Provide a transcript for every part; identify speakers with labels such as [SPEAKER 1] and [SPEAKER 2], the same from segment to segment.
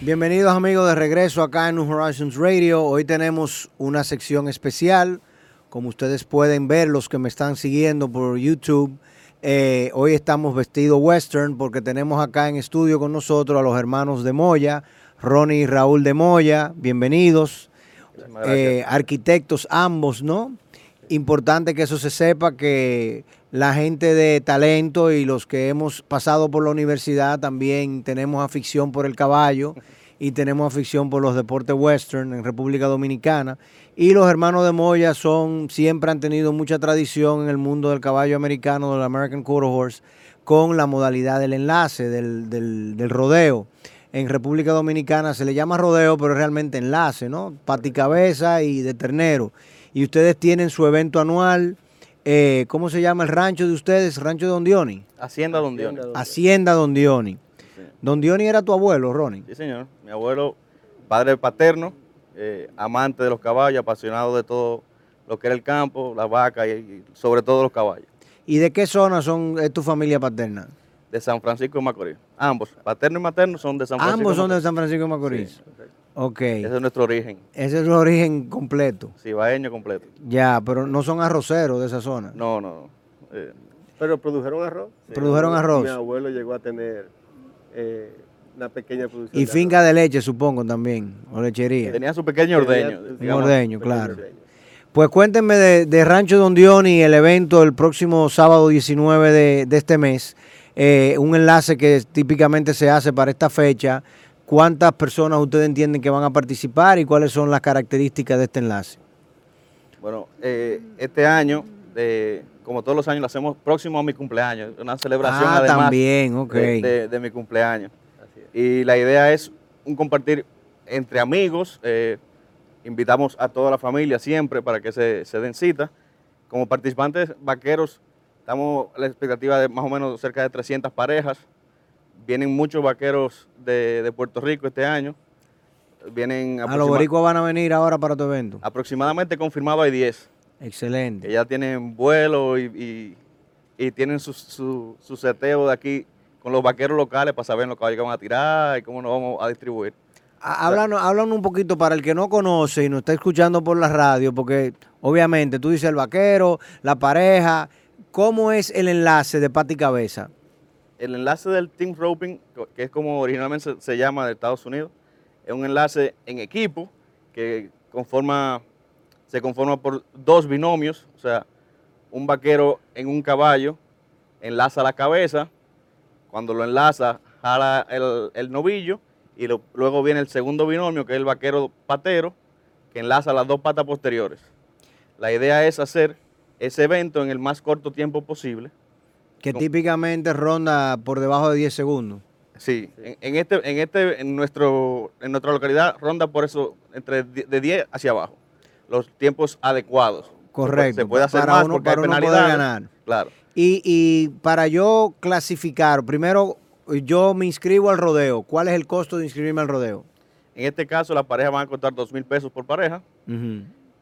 [SPEAKER 1] Bienvenidos amigos de regreso acá en New Horizons Radio. Hoy tenemos una sección especial. Como ustedes pueden ver, los que me están siguiendo por YouTube, eh, hoy estamos vestidos western porque tenemos acá en estudio con nosotros a los hermanos de Moya, Ronnie y Raúl de Moya. Bienvenidos. Eh, arquitectos ambos, ¿no? Importante que eso se sepa, que la gente de talento y los que hemos pasado por la universidad también tenemos afición por el caballo y tenemos afición por los deportes western en República Dominicana. Y los hermanos de Moya son, siempre han tenido mucha tradición en el mundo del caballo americano, del American Quarter Horse, con la modalidad del enlace, del, del rodeo. En República Dominicana se le llama rodeo, pero realmente enlace, ¿no? Paticabeza y de ternero. Y ustedes tienen su evento anual eh, ¿Cómo se llama el rancho de ustedes? ¿Rancho de Don Dioni?
[SPEAKER 2] Hacienda Don Dioni.
[SPEAKER 1] Hacienda Don Dioni. Don Dioni era tu abuelo, Ronnie.
[SPEAKER 2] Sí, señor. Mi abuelo, padre paterno, eh, amante de los caballos, apasionado de todo lo que era el campo, la vaca y, sobre todo los caballos.
[SPEAKER 1] ¿Y de qué zona son, es tu familia paterna?
[SPEAKER 2] De San Francisco de Macorís. Ambos, paterno y materno, son de San Francisco.
[SPEAKER 1] Ambos son de San Francisco de Macorís. Ok.
[SPEAKER 2] Ese es nuestro origen.
[SPEAKER 1] Ese es el origen completo.
[SPEAKER 2] Cibaeño completo.
[SPEAKER 1] Ya, pero no son arroceros de esa zona.
[SPEAKER 2] No, no.
[SPEAKER 3] Eh, pero produjeron arroz.
[SPEAKER 1] produjeron arroz.
[SPEAKER 3] Mi abuelo llegó a tener eh, una pequeña producción.
[SPEAKER 1] Y finca de leche, supongo, también, o lechería.
[SPEAKER 2] Tenía su pequeño ordeño.
[SPEAKER 1] Un ordeño, claro. Pues cuéntenme de, Rancho Don Dioni, el evento el próximo sábado 19 de, este mes. Eh, un enlace que típicamente se hace para esta fecha ¿Cuántas personas ustedes entienden que van a participar y cuáles son las características de este enlace?
[SPEAKER 2] Bueno, eh, este año, como todos los años, lo hacemos próximo a mi cumpleaños, una celebración
[SPEAKER 1] ah, también,
[SPEAKER 2] de, mi cumpleaños. Y la idea es un compartir entre amigos, eh, invitamos a toda la familia siempre para que se, se den cita. Como participantes vaqueros, estamos a la expectativa de más o menos cerca de 300 parejas vienen muchos vaqueros de, Puerto Rico este año. Vienen
[SPEAKER 1] a los boricuas van a venir ahora para tu evento.
[SPEAKER 2] Aproximadamente confirmado hay 10.
[SPEAKER 1] Excelente.
[SPEAKER 2] Que ya tienen vuelo y, tienen su, su, seteo de aquí con los vaqueros locales para saber los caballos que van a tirar y cómo nos vamos a distribuir.
[SPEAKER 1] Háblanos, un poquito para el que no conoce y nos está escuchando por la radio, porque obviamente tú dices el vaquero, la pareja, ¿cómo es el enlace de pati cabeza?
[SPEAKER 2] El enlace del team roping, que es como originalmente se, llama de Estados Unidos, es un enlace en equipo que se conforma por dos binomios, o sea, un vaquero en un caballo enlaza la cabeza, cuando lo enlaza jala el, novillo y luego viene el segundo binomio que es el vaquero patero que enlaza las dos patas posteriores. La idea es hacer ese evento en el más corto tiempo posible
[SPEAKER 1] que típicamente ronda por debajo de 10 segundos.
[SPEAKER 2] Sí, en, este, en este, en nuestro, en nuestra localidad ronda por eso entre de 10 hacia abajo. Los tiempos adecuados.
[SPEAKER 1] Correcto.
[SPEAKER 2] Se puede hacer para más uno, porque para
[SPEAKER 1] ganar.
[SPEAKER 2] Claro.
[SPEAKER 1] Y, y para yo clasificar, primero yo me inscribo al rodeo. ¿Cuál es el costo de inscribirme al rodeo?
[SPEAKER 2] En este caso, la pareja van a costar dos mil pesos por pareja.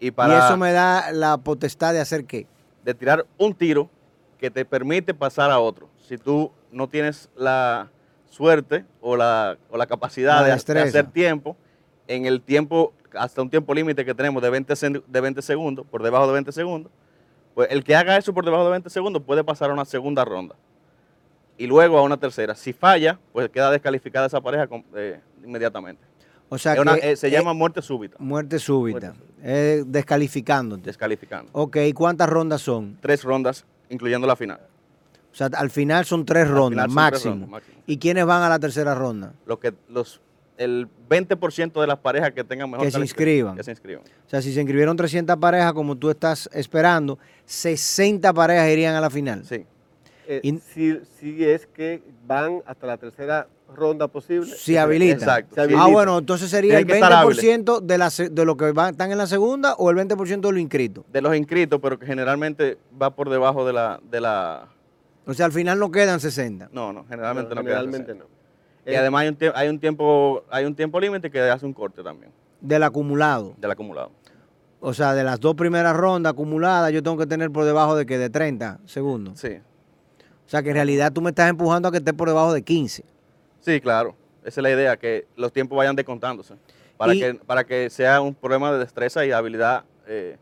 [SPEAKER 1] y, para, y eso me da la potestad de hacer qué?
[SPEAKER 2] De tirar un tiro que te permite pasar a otro. Si tú no tienes la suerte o la, o la capacidad de, hacer tiempo, en el tiempo, hasta un tiempo límite que tenemos de 20, de 20 segundos, por debajo de 20 segundos, pues el que haga eso por debajo de 20 segundos puede pasar a una segunda ronda y luego a una tercera. Si falla, pues queda descalificada esa pareja eh, inmediatamente.
[SPEAKER 1] O sea,
[SPEAKER 2] eh, se llama muerte súbita.
[SPEAKER 1] Muerte súbita. descalificándote.
[SPEAKER 2] Descalificando.
[SPEAKER 1] Ok, ¿cuántas rondas son?
[SPEAKER 2] Tres rondas incluyendo la final.
[SPEAKER 1] O sea, al final son tres rondas máximo. ¿Y quiénes van a la tercera ronda?
[SPEAKER 2] Los que, los, el 20% de las parejas que tengan mejor
[SPEAKER 1] que se inscriban.
[SPEAKER 2] Que se inscriban.
[SPEAKER 1] O sea, si se inscribieron 300 parejas como tú estás esperando, 60 parejas irían a la final.
[SPEAKER 2] Sí.
[SPEAKER 3] Eh, si, si, es que van hasta la tercera rondas posibles.
[SPEAKER 1] Si habilita.
[SPEAKER 2] Exacto.
[SPEAKER 3] Se habilita.
[SPEAKER 1] Ah, bueno, entonces sería el
[SPEAKER 2] Tiene estar
[SPEAKER 1] 20% de, la, se- de lo que están en la segunda o el 20% de lo inscrito.
[SPEAKER 2] De los inscritos, pero que generalmente va por debajo de la... De la
[SPEAKER 1] O sea, al final no quedan 60.
[SPEAKER 2] no, no, generalmente no,
[SPEAKER 3] No, generalmente
[SPEAKER 2] 60.
[SPEAKER 3] no.
[SPEAKER 2] Y
[SPEAKER 3] Eh,
[SPEAKER 2] además hay un, hay un tiempo hay un tiempo límite que hace un corte también
[SPEAKER 1] Del acumulado.
[SPEAKER 2] del acumulado.
[SPEAKER 1] O sea, de las dos primeras rondas acumuladas, yo tengo que tener por debajo de que de 30 segundos.
[SPEAKER 2] Sí,
[SPEAKER 1] O sea, que en realidad tú me estás empujando a que esté por debajo de 15.
[SPEAKER 2] Sí, claro. Esa es la idea, que los tiempos vayan descontándose. Para,
[SPEAKER 1] Y-
[SPEAKER 2] que, para que sea un problema de destreza y habilidad eh,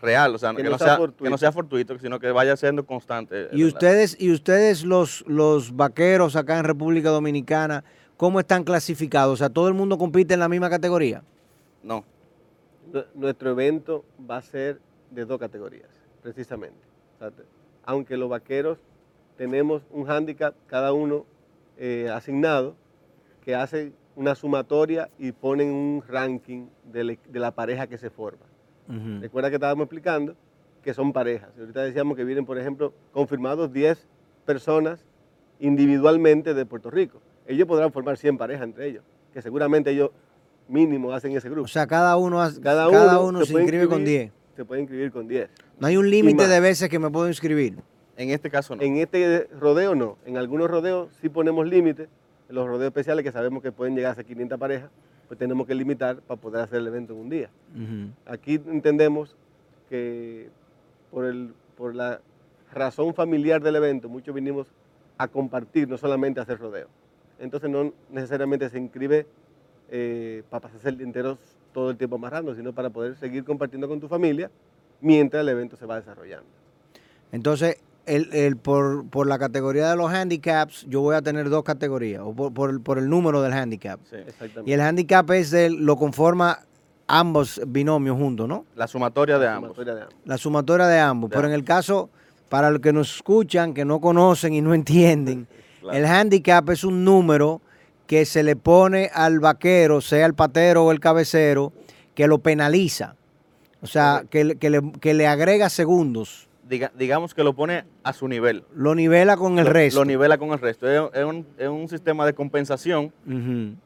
[SPEAKER 2] real. O sea,
[SPEAKER 3] Que
[SPEAKER 2] que,
[SPEAKER 3] no sea
[SPEAKER 2] que no sea fortuito, sino que vaya siendo constante.
[SPEAKER 1] Y ustedes, y ustedes los, los vaqueros acá en República Dominicana, ¿cómo están clasificados? O sea, ¿todo el mundo compite en la misma categoría?
[SPEAKER 2] No,
[SPEAKER 3] Nu- Nuestro evento va a ser de dos categorías, precisamente. O sea, aunque los vaqueros tenemos un handicap cada uno eh, asignado, que hace una sumatoria y ponen un ranking de, la pareja que se forma.
[SPEAKER 1] Ujú.
[SPEAKER 3] Recuerda que estábamos explicando que son parejas. Y Ahorita decíamos que vienen, por ejemplo, confirmados 10 personas individualmente de Puerto Rico. Ellos podrán formar 100 parejas entre ellos, que seguramente ellos mínimo hacen ese grupo.
[SPEAKER 1] O sea, cada uno, hace-
[SPEAKER 3] Cada
[SPEAKER 1] cada
[SPEAKER 3] uno
[SPEAKER 1] uno
[SPEAKER 3] se
[SPEAKER 1] se
[SPEAKER 3] puede
[SPEAKER 1] inscribe con
[SPEAKER 3] inscribir.
[SPEAKER 1] 10.
[SPEAKER 3] Se puede inscribir con 10.
[SPEAKER 1] No hay un límite de veces que me puedo inscribir.
[SPEAKER 2] En este caso no.
[SPEAKER 3] En este rodeo no. En algunos rodeos sí ponemos límites. En los rodeos especiales que sabemos que pueden llegar a ser 500 parejas, pues tenemos que limitar para poder hacer el evento en un día. Aquí entendemos que por, el, por la razón familiar del evento, muchos vinimos a compartir, no solamente a hacer rodeo. Entonces no necesariamente se inscribe eh, para pasarse el día entero todo el tiempo amarrando, sino para poder seguir compartiendo con tu familia mientras el evento se va desarrollando.
[SPEAKER 1] Entonces, el, el- por, por la categoría de los handicaps, yo voy a tener dos categorías, o por, por el, por el número del handicap.
[SPEAKER 2] Sí.
[SPEAKER 3] Exactamente.
[SPEAKER 1] Y el handicap es del, lo conforma ambos binomios juntos, ¿no?
[SPEAKER 2] La sumatoria de
[SPEAKER 3] La
[SPEAKER 2] ambos.
[SPEAKER 3] sumatoria de ambos.
[SPEAKER 1] La sumatoria de ambos.
[SPEAKER 2] De
[SPEAKER 1] Pero en el caso, para los que nos escuchan, que no conocen y no entienden,
[SPEAKER 2] Claro.
[SPEAKER 1] el handicap es un número que se le pone al vaquero, sea el patero o el cabecero, que lo penaliza. O sea, que, que le, que le agrega segundos.
[SPEAKER 2] Diga- digamos que lo pone a su nivel.
[SPEAKER 1] Lo nivela con el
[SPEAKER 2] Lo-
[SPEAKER 1] resto.
[SPEAKER 2] Lo nivela con el resto. Es, es un, es un sistema de compensación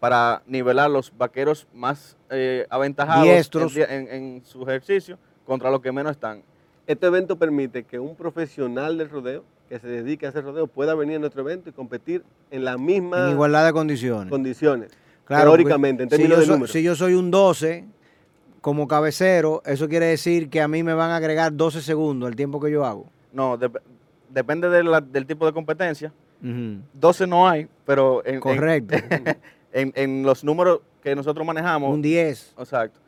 [SPEAKER 2] para nivelar los vaqueros más eh, aventajados en, en- en su ejercicio contra los que menos están.
[SPEAKER 3] Este evento permite que un profesional del rodeo que se dedique a hacer rodeo pueda venir a nuestro evento y competir en las
[SPEAKER 1] En
[SPEAKER 3] mismas
[SPEAKER 1] igualdad de condiciones.
[SPEAKER 3] condiciones.
[SPEAKER 1] Claro,
[SPEAKER 3] teóricamente, en
[SPEAKER 1] porque
[SPEAKER 3] términos
[SPEAKER 1] si
[SPEAKER 3] de
[SPEAKER 1] yo, soy,
[SPEAKER 3] números.
[SPEAKER 1] si yo soy un 12 como cabecero, eso quiere decir que a mí me van a agregar 12 segundos el tiempo que yo hago.
[SPEAKER 2] No, dep- depende de la- del tipo de competencia.
[SPEAKER 1] Ujú.
[SPEAKER 2] 12 no hay, pero en,
[SPEAKER 1] Correcto.
[SPEAKER 2] en, en los números que nosotros manejamos,
[SPEAKER 1] un 10.
[SPEAKER 2] exacto,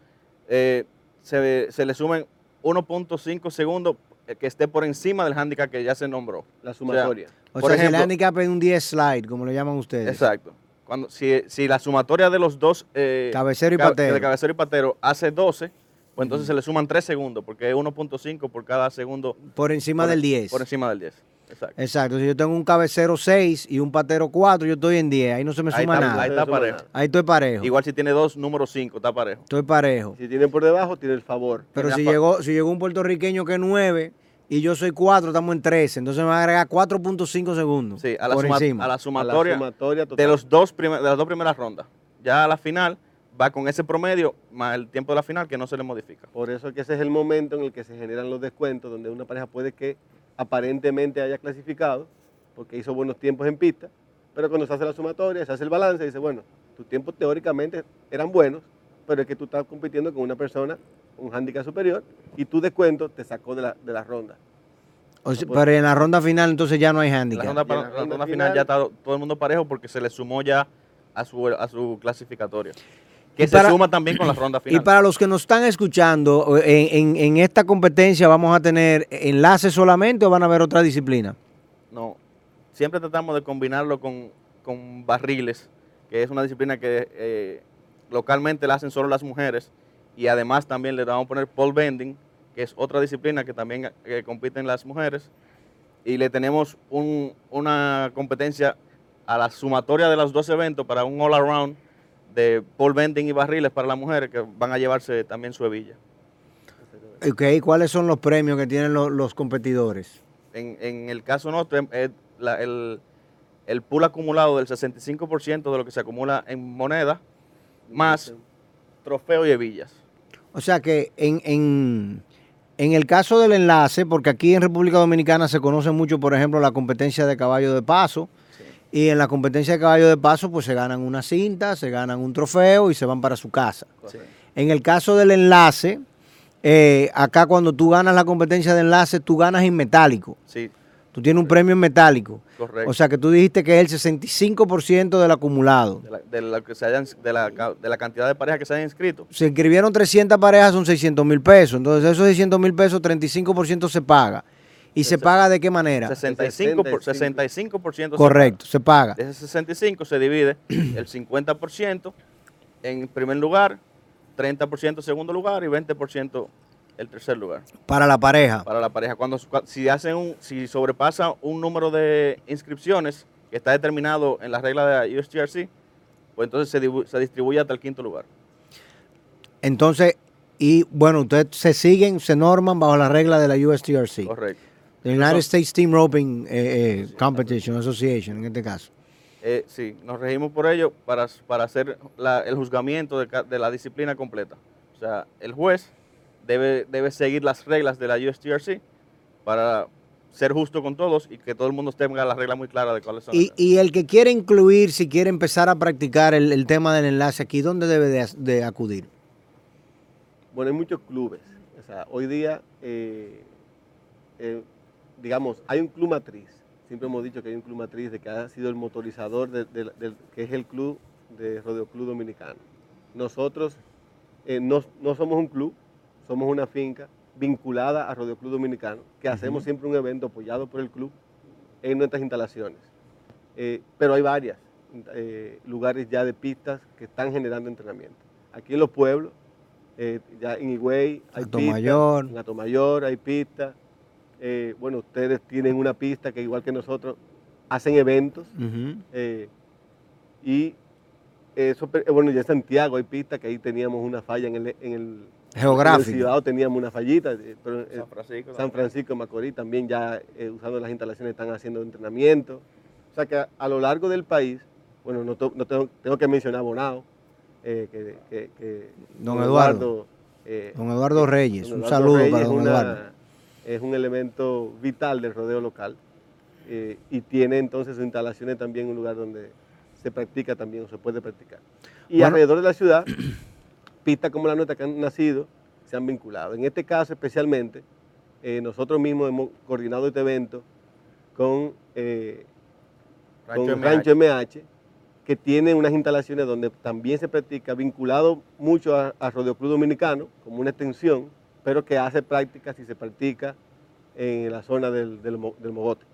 [SPEAKER 2] eh, se, se le sumen 1.5 segundos eh, que esté por encima del handicap que ya se nombró.
[SPEAKER 3] La sumatoria.
[SPEAKER 1] O
[SPEAKER 2] por
[SPEAKER 1] sea, si
[SPEAKER 2] ejemplo-
[SPEAKER 1] el handicap es un 10 slide, como lo llaman ustedes.
[SPEAKER 2] Exacto. Cuando, si, si la sumatoria de los dos, eh,
[SPEAKER 1] Cabecero y patero.
[SPEAKER 2] de cabecero y patero, hace 12, pues entonces se le suman 3 segundos, porque es 1.5 por cada segundo
[SPEAKER 1] Por encima
[SPEAKER 2] por-
[SPEAKER 1] del 10.
[SPEAKER 2] Por encima del 10. Exacto.
[SPEAKER 1] Exacto. Si yo tengo un cabecero 6 y un patero 4, yo estoy en 10. Ahí no se me
[SPEAKER 2] Ahí
[SPEAKER 1] suma
[SPEAKER 2] está,
[SPEAKER 1] nada.
[SPEAKER 2] ahí
[SPEAKER 1] Ahí,
[SPEAKER 2] está parejo.
[SPEAKER 3] nada.
[SPEAKER 1] estoy parejo.
[SPEAKER 2] Igual si tiene dos, número 5, está parejo.
[SPEAKER 1] Estoy parejo.
[SPEAKER 3] Si tienen por debajo, tiene el favor.
[SPEAKER 1] Pero
[SPEAKER 2] Tiene
[SPEAKER 1] si llegó, si llegó un puertorriqueño que es 9 y yo soy 4, estamos en 13. Entonces me va a agregar 4.5 segundos.
[SPEAKER 2] Sí, a la,
[SPEAKER 1] por
[SPEAKER 2] suma-
[SPEAKER 1] encima.
[SPEAKER 2] a la
[SPEAKER 3] A la
[SPEAKER 2] sumatoria,
[SPEAKER 3] sumatoria total.
[SPEAKER 2] de, los dos primer- de las dos primeras rondas. Ya a la final va con ese promedio más el tiempo de la final que no se le modifica.
[SPEAKER 3] Por eso que ese es el momento en el que se generan los descuentos, donde una pareja puede que aparentemente haya clasificado, porque hizo buenos tiempos en pista, pero cuando se hace la sumatoria, se hace el balance y dice, bueno, tus tiempos teóricamente eran buenos, pero es que tú estás compitiendo con una persona, un handicap superior, y tu descuento te sacó de la, de la ronda.
[SPEAKER 1] O sea, pero en la ronda final entonces ya no hay
[SPEAKER 2] En la
[SPEAKER 1] handicap.
[SPEAKER 2] ronda,
[SPEAKER 3] Y en la ronda
[SPEAKER 2] ronda
[SPEAKER 3] final-
[SPEAKER 2] final ya está todo el mundo parejo porque se le sumó ya a su, a su clasificatoria. Que
[SPEAKER 1] Y
[SPEAKER 2] se
[SPEAKER 1] para-
[SPEAKER 2] suma también con la ronda
[SPEAKER 1] Y
[SPEAKER 2] final.
[SPEAKER 1] para los que nos están escuchando, en, en- en esta competencia vamos a tener enlaces solamente o van a haber otra disciplina.
[SPEAKER 2] No, siempre tratamos de combinarlo con, con barriles, que es una disciplina que eh, localmente la hacen solo las mujeres, y además también le vamos a poner pole bending, que es otra disciplina que también eh, compiten las mujeres, y le tenemos un- una competencia a la sumatoria de los dos eventos para un all around de pole bending y barriles para las mujeres que van a llevarse también su hebilla.
[SPEAKER 1] Ok, ¿cuáles son los premios que tienen lo- los competidores?
[SPEAKER 2] En, en el caso nuestro, es la- el, el pool acumulado del 65% de lo que se acumula en moneda, más trofeo y hebillas.
[SPEAKER 1] O sea que en, en, en el caso del enlace, porque aquí en República Dominicana se conoce mucho, por ejemplo, la competencia de caballo de paso, y en la competencia de caballo de paso, pues se ganan una cinta, se ganan un trofeo y se van para su casa.
[SPEAKER 2] Sí.
[SPEAKER 1] En el caso del enlace, eh, acá cuando tú ganas la competencia de enlace, tú ganas en metálico.
[SPEAKER 2] Sí,
[SPEAKER 1] Tú tienes un premio en metálico.
[SPEAKER 2] correcto.
[SPEAKER 1] O sea que tú dijiste que es el 65% del acumulado.
[SPEAKER 2] de, la, de la que se hayan, de, la, ca- de la cantidad de parejas que se hayan inscrito.
[SPEAKER 1] Se inscribieron 300 parejas, son 600 mil pesos. Entonces, esos 600 mil pesos, 35% se paga. ¿Y se paga de qué manera?
[SPEAKER 2] 65%, por,
[SPEAKER 3] 65.
[SPEAKER 2] 65% se
[SPEAKER 1] Correcto, se paga.
[SPEAKER 2] De ese 65 se divide el 50% en primer lugar, 30% segundo lugar y 20% el tercer lugar
[SPEAKER 1] Para la pareja.
[SPEAKER 2] para la pareja. Cuando cua- si hacen un, si sobrepasa un número de inscripciones que está determinado en la regla de la USTRC, pues entonces se, se distribuye hasta el quinto lugar.
[SPEAKER 1] Entonces, y bueno, ustedes se siguen, se norman bajo la regla de la USTRC.
[SPEAKER 2] Correcto.
[SPEAKER 1] The United States Team Roping eh, eh, Competition Association, en este caso.
[SPEAKER 2] Eh, sí, nos regimos por ello para, para hacer la- el juzgamiento de la disciplina completa. O sea, el juez debe, debe seguir las reglas de la USTRC para ser justo con todos y que todo el mundo tenga la regla muy clara de cuáles son.
[SPEAKER 1] Y, y el que quiere incluir, si quiere empezar a practicar el, el tema del enlace aquí, ¿dónde debe de, de acudir?
[SPEAKER 3] Bueno, hay muchos clubes. O sea, hoy día, eh, eh, digamos, hay un club matriz. Siempre hemos dicho que hay un club matriz de que ha sido el motorizador, de- que es el club de Rodeo Club Dominicano. Nosotros eh, no, no somos un club, somos una finca vinculada a Rodeo Club Dominicano, que hacemos siempre un evento apoyado por el club en nuestras instalaciones. Eh, pero hay varias eh, lugares ya de pistas que están generando entrenamiento. Aquí en los pueblos, eh, ya en Higüey hay pistas, en Atomayor hay pistas. Bueno, ustedes tienen una pista que igual que nosotros hacen eventos y eso, bueno, ya en Santiago hay pistas que ahí teníamos una falla en el, en el
[SPEAKER 1] Geográfico.
[SPEAKER 3] en el Cibao teníamos una fallita, eh, pero eh,
[SPEAKER 2] San Francisco.
[SPEAKER 3] San Francisco de Macorís también ya eh, usando las instalaciones están haciendo entrenamiento. O sea que a, a lo largo del país, bueno, no, to- no tengo, tengo que mencionar Bonao, eh, que, que- que
[SPEAKER 1] Don Eduardo.
[SPEAKER 3] eh,
[SPEAKER 1] Don Eduardo
[SPEAKER 3] eh,
[SPEAKER 1] Reyes,
[SPEAKER 3] don
[SPEAKER 1] un saludo
[SPEAKER 3] Reyes
[SPEAKER 1] para
[SPEAKER 3] es
[SPEAKER 1] don
[SPEAKER 3] una-
[SPEAKER 1] Eduardo.
[SPEAKER 3] Es un elemento vital del rodeo local eh, y tiene entonces sus instalaciones también un lugar donde se practica también o se puede practicar. Y
[SPEAKER 1] Bueno.
[SPEAKER 3] alrededor de la ciudad, pistas como la nuestra que han nacido se han vinculado. En este caso especialmente, eh, nosotros mismos hemos coordinado este evento con, eh,
[SPEAKER 2] Rancho
[SPEAKER 3] con
[SPEAKER 2] MH.
[SPEAKER 3] Rancho MH, que tiene unas instalaciones donde también se practica, vinculado mucho a, a Rodeo Club Dominicano, como una extensión, pero que hace prácticas y se practica en la zona del, del, Mo- del Mogote.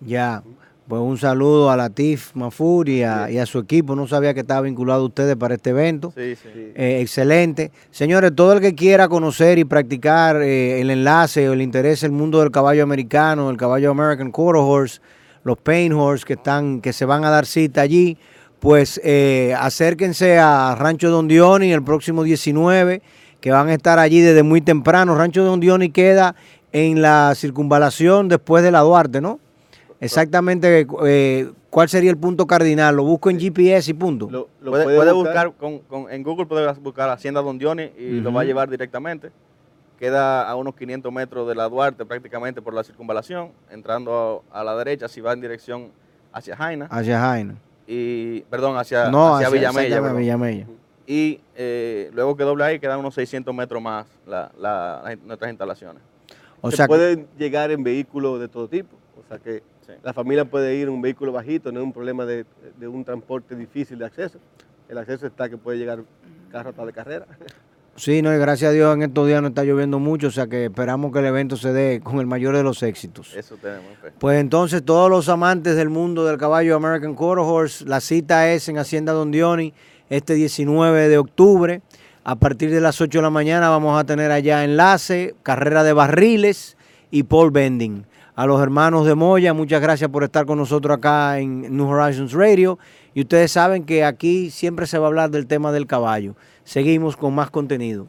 [SPEAKER 1] Ya, pues un saludo a Latif Mafur y a, y a su equipo. No sabía que estaba vinculado ustedes para este evento.
[SPEAKER 2] Sí, sí.
[SPEAKER 1] Eh, excelente. Señores, todo el que quiera conocer y practicar eh, el enlace o el interés el mundo del caballo americano, el caballo American Quarter Horse, los Pain Horse que están, que se van a dar cita allí, pues eh, acérquense a Rancho Don Dioni el próximo 19, que van a estar allí desde muy temprano. Rancho Don Dioni queda en la circunvalación después de la Duarte, ¿no? Exactamente, eh, ¿cuál sería el punto cardinal? Lo busco en GPS y punto.
[SPEAKER 3] Lo, lo
[SPEAKER 2] Puede,
[SPEAKER 3] puede
[SPEAKER 2] puede
[SPEAKER 3] buscar,
[SPEAKER 2] buscar, con, con- en Google puede buscar Hacienda Don Dioni y lo va a llevar directamente. Queda a unos 500 metros de la Duarte prácticamente por la circunvalación, entrando a, a la derecha si va en dirección hacia Jaina
[SPEAKER 1] Hacia Jaina.
[SPEAKER 2] y perdón hacia,
[SPEAKER 1] No,
[SPEAKER 2] hacia,
[SPEAKER 1] hacia, Villamella.
[SPEAKER 2] Y eh, luego que doble ahí quedan unos 600 metros más la- la- la- nuestras instalaciones.
[SPEAKER 1] O
[SPEAKER 3] se
[SPEAKER 1] sea, que-
[SPEAKER 3] puede llegar en vehículos de todo tipo. O sea que
[SPEAKER 2] Sí.
[SPEAKER 3] la familia puede ir en un vehículo bajito, no es un problema de, de un transporte difícil de acceso. El acceso está que puede llegar carro hasta de carrera.
[SPEAKER 1] sí, no, y gracias a Dios en estos días no está lloviendo mucho, o sea que esperamos que el evento se dé con el mayor de los éxitos.
[SPEAKER 2] Eso tenemos. fe.
[SPEAKER 1] Pues entonces todos los amantes del mundo del caballo American Quarter Horse, la cita es en Hacienda Don Dioni este 19 de octubre. A partir de las 8 de la mañana vamos a tener allá enlace, carrera de barriles y pole bending. A los hermanos de Moya, muchas gracias por estar con nosotros acá en New Horizons Radio. Y ustedes saben que aquí siempre se va a hablar del tema del caballo. Seguimos con más contenido.